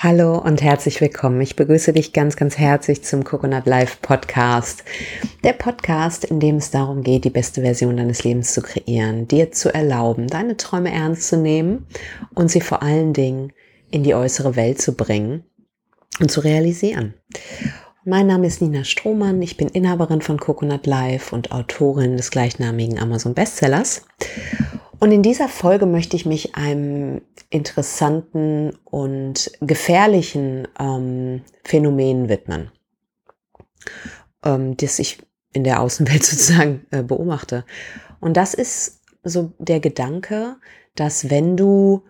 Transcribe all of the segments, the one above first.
Hallo und herzlich willkommen. Ich begrüße dich ganz, ganz herzlich zum Coconut Life Podcast. Der Podcast, in dem es darum geht, die beste Version deines Lebens zu kreieren, dir zu erlauben, deine Träume ernst zu nehmen und sie vor allen Dingen in die äußere Welt zu bringen und zu realisieren. Mein Name ist Nina Strohmann. Ich bin Inhaberin von Coconut Life und Autorin des gleichnamigen Amazon Bestsellers. Und in dieser Folge möchte ich mich einem interessanten und gefährlichen ähm, Phänomen widmen, ähm, das ich in der Außenwelt sozusagen äh, beobachte. Und das ist so der Gedanke, dass wenn du,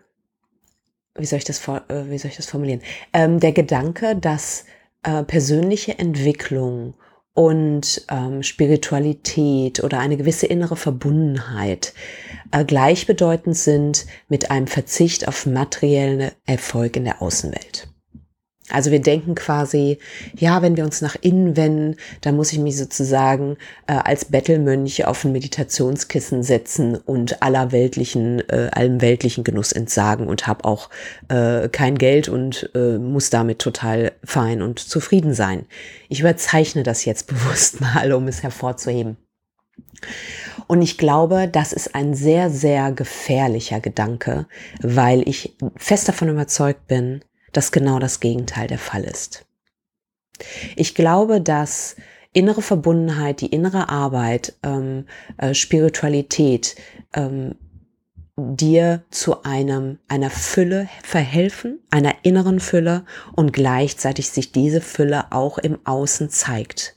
wie soll ich das, äh, wie soll ich das formulieren? Ähm, der Gedanke, dass äh, persönliche Entwicklung und ähm, Spiritualität oder eine gewisse innere Verbundenheit äh, gleichbedeutend sind mit einem Verzicht auf materiellen Erfolg in der Außenwelt. Also wir denken quasi, ja, wenn wir uns nach innen wenden, dann muss ich mich sozusagen äh, als Bettelmönch auf ein Meditationskissen setzen und aller weltlichen, äh, allem weltlichen Genuss entsagen und habe auch äh, kein Geld und äh, muss damit total fein und zufrieden sein. Ich überzeichne das jetzt bewusst mal, um es hervorzuheben. Und ich glaube, das ist ein sehr, sehr gefährlicher Gedanke, weil ich fest davon überzeugt bin, dass genau das Gegenteil der Fall ist. Ich glaube, dass innere Verbundenheit, die innere Arbeit, ähm, äh, Spiritualität ähm, dir zu einem, einer Fülle verhelfen, einer inneren Fülle und gleichzeitig sich diese Fülle auch im Außen zeigt.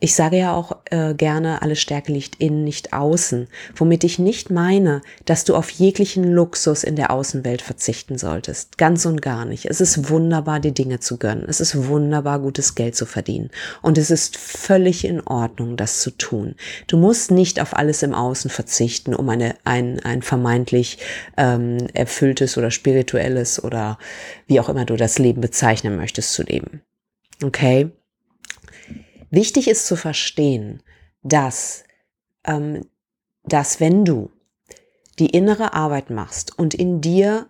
Ich sage ja auch äh, gerne, alle Stärke liegt innen, nicht außen, womit ich nicht meine, dass du auf jeglichen Luxus in der Außenwelt verzichten solltest. Ganz und gar nicht. Es ist wunderbar, die Dinge zu gönnen. Es ist wunderbar, gutes Geld zu verdienen. Und es ist völlig in Ordnung, das zu tun. Du musst nicht auf alles im Außen verzichten, um eine, ein, ein vermeintlich ähm, erfülltes oder spirituelles oder wie auch immer du das Leben bezeichnen möchtest zu leben. Okay? Wichtig ist zu verstehen, dass, ähm, dass wenn du die innere Arbeit machst und in dir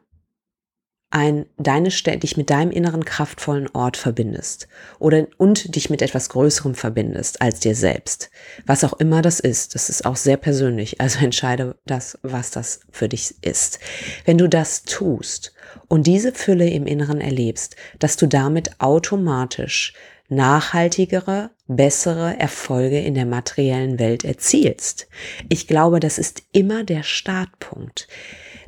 ein, deine, dich mit deinem inneren kraftvollen Ort verbindest oder und dich mit etwas Größerem verbindest als dir selbst. Was auch immer das ist, das ist auch sehr persönlich. Also entscheide das, was das für dich ist. Wenn du das tust und diese Fülle im Inneren erlebst, dass du damit automatisch nachhaltigere, bessere Erfolge in der materiellen Welt erzielst. Ich glaube, das ist immer der Startpunkt.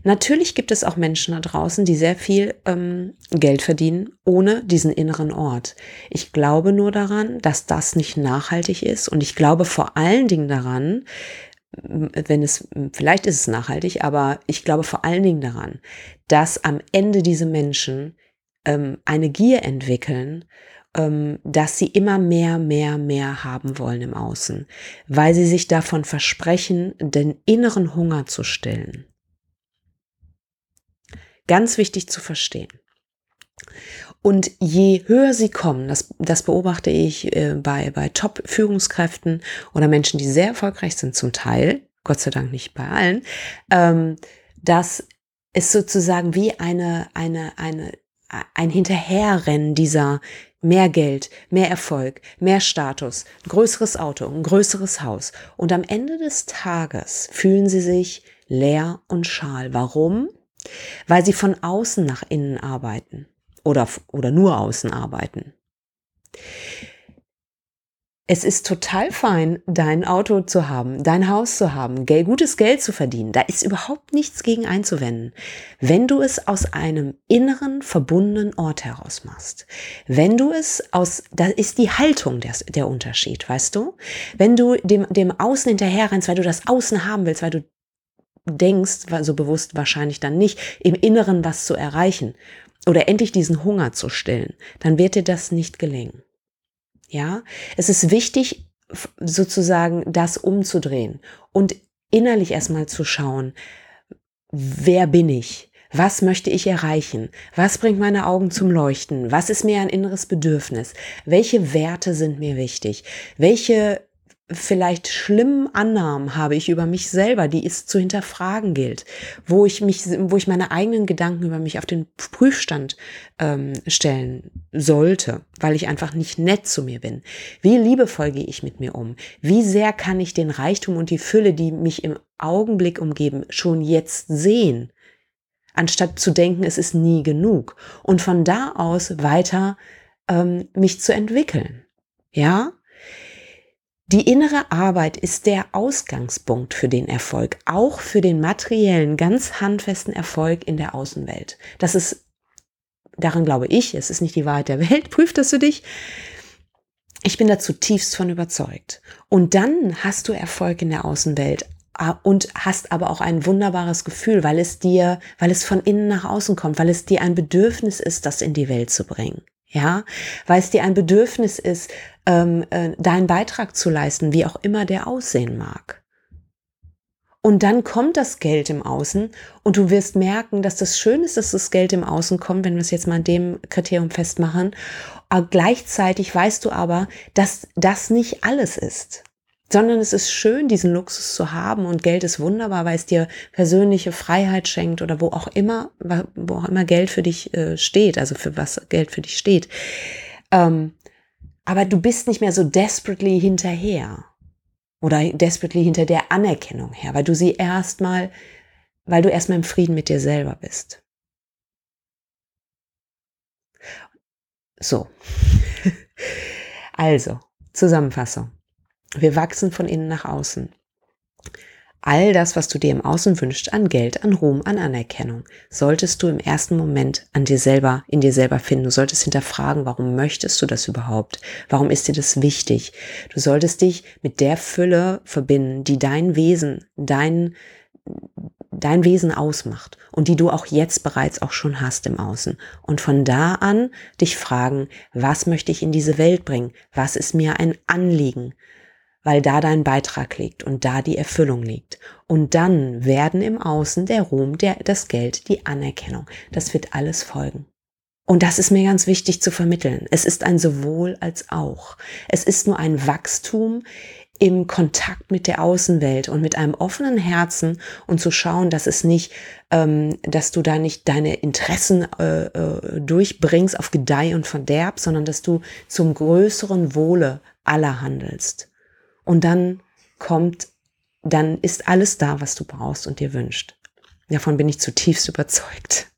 Natürlich gibt es auch Menschen da draußen, die sehr viel ähm, Geld verdienen, ohne diesen inneren Ort. Ich glaube nur daran, dass das nicht nachhaltig ist und ich glaube vor allen Dingen daran, wenn es, vielleicht ist es nachhaltig, aber ich glaube vor allen Dingen daran, dass am Ende diese Menschen ähm, eine Gier entwickeln dass sie immer mehr, mehr, mehr haben wollen im Außen, weil sie sich davon versprechen, den inneren Hunger zu stillen. Ganz wichtig zu verstehen. Und je höher sie kommen, das, das beobachte ich äh, bei, bei Top-Führungskräften oder Menschen, die sehr erfolgreich sind zum Teil, Gott sei Dank nicht bei allen, ähm, dass es sozusagen wie eine, eine, eine, ein Hinterherrennen dieser, mehr Geld, mehr Erfolg, mehr Status, ein größeres Auto, ein größeres Haus. Und am Ende des Tages fühlen sie sich leer und schal. Warum? Weil sie von außen nach innen arbeiten oder, oder nur außen arbeiten. Es ist total fein, dein Auto zu haben, dein Haus zu haben, gutes Geld zu verdienen. Da ist überhaupt nichts gegen einzuwenden. Wenn du es aus einem inneren, verbundenen Ort heraus machst. Wenn du es aus, da ist die Haltung der, der Unterschied, weißt du? Wenn du dem, dem Außen hinterher rennst, weil du das Außen haben willst, weil du denkst, so bewusst wahrscheinlich dann nicht, im Inneren was zu erreichen oder endlich diesen Hunger zu stillen, dann wird dir das nicht gelingen. Ja, es ist wichtig, sozusagen das umzudrehen und innerlich erstmal zu schauen, wer bin ich? Was möchte ich erreichen? Was bringt meine Augen zum Leuchten? Was ist mir ein inneres Bedürfnis? Welche Werte sind mir wichtig? Welche vielleicht schlimmen Annahmen habe ich über mich selber, die es zu hinterfragen gilt, wo ich mich, wo ich meine eigenen Gedanken über mich auf den Prüfstand ähm, stellen sollte, weil ich einfach nicht nett zu mir bin. Wie liebevoll gehe ich mit mir um? Wie sehr kann ich den Reichtum und die Fülle, die mich im Augenblick umgeben, schon jetzt sehen? Anstatt zu denken, es ist nie genug. Und von da aus weiter ähm, mich zu entwickeln. Ja? Die innere Arbeit ist der Ausgangspunkt für den Erfolg, auch für den materiellen, ganz handfesten Erfolg in der Außenwelt. Das ist, daran glaube ich, es ist nicht die Wahrheit der Welt, prüf das für dich. Ich bin da zutiefst von überzeugt. Und dann hast du Erfolg in der Außenwelt und hast aber auch ein wunderbares Gefühl, weil es dir, weil es von innen nach außen kommt, weil es dir ein Bedürfnis ist, das in die Welt zu bringen ja, weil es dir ein Bedürfnis ist, ähm, äh, deinen Beitrag zu leisten, wie auch immer der aussehen mag. Und dann kommt das Geld im Außen und du wirst merken, dass das schön ist, dass das Geld im Außen kommt, wenn wir es jetzt mal an dem Kriterium festmachen. Aber gleichzeitig weißt du aber, dass das nicht alles ist sondern es ist schön, diesen Luxus zu haben und Geld ist wunderbar, weil es dir persönliche Freiheit schenkt oder wo auch immer, wo auch immer Geld für dich äh, steht, also für was Geld für dich steht. Ähm, aber du bist nicht mehr so desperately hinterher oder desperately hinter der Anerkennung her, weil du sie erstmal, weil du erstmal im Frieden mit dir selber bist. So. also, Zusammenfassung. Wir wachsen von innen nach außen. All das, was du dir im Außen wünschst, an Geld, an Ruhm, an Anerkennung, solltest du im ersten Moment an dir selber, in dir selber finden. Du solltest hinterfragen, warum möchtest du das überhaupt? Warum ist dir das wichtig? Du solltest dich mit der Fülle verbinden, die dein Wesen, dein, dein Wesen ausmacht und die du auch jetzt bereits auch schon hast im Außen. Und von da an dich fragen, was möchte ich in diese Welt bringen? Was ist mir ein Anliegen? Weil da dein Beitrag liegt und da die Erfüllung liegt. Und dann werden im Außen der Ruhm, der, das Geld, die Anerkennung. Das wird alles folgen. Und das ist mir ganz wichtig zu vermitteln. Es ist ein sowohl als auch. Es ist nur ein Wachstum im Kontakt mit der Außenwelt und mit einem offenen Herzen und zu schauen, dass es nicht, ähm, dass du da nicht deine Interessen äh, äh, durchbringst auf Gedeih und Verderb, sondern dass du zum größeren Wohle aller handelst. Und dann kommt, dann ist alles da, was du brauchst und dir wünscht. Davon bin ich zutiefst überzeugt.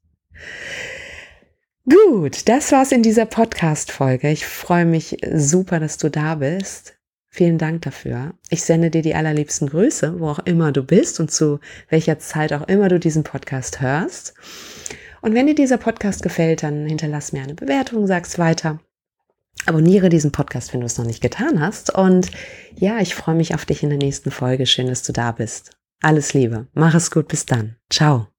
Gut, das war's in dieser Podcast-Folge. Ich freue mich super, dass du da bist. Vielen Dank dafür. Ich sende dir die allerliebsten Grüße, wo auch immer du bist und zu welcher Zeit auch immer du diesen Podcast hörst. Und wenn dir dieser Podcast gefällt, dann hinterlass mir eine Bewertung, sag's weiter. Abonniere diesen Podcast, wenn du es noch nicht getan hast. Und ja, ich freue mich auf dich in der nächsten Folge. Schön, dass du da bist. Alles Liebe. Mach es gut. Bis dann. Ciao.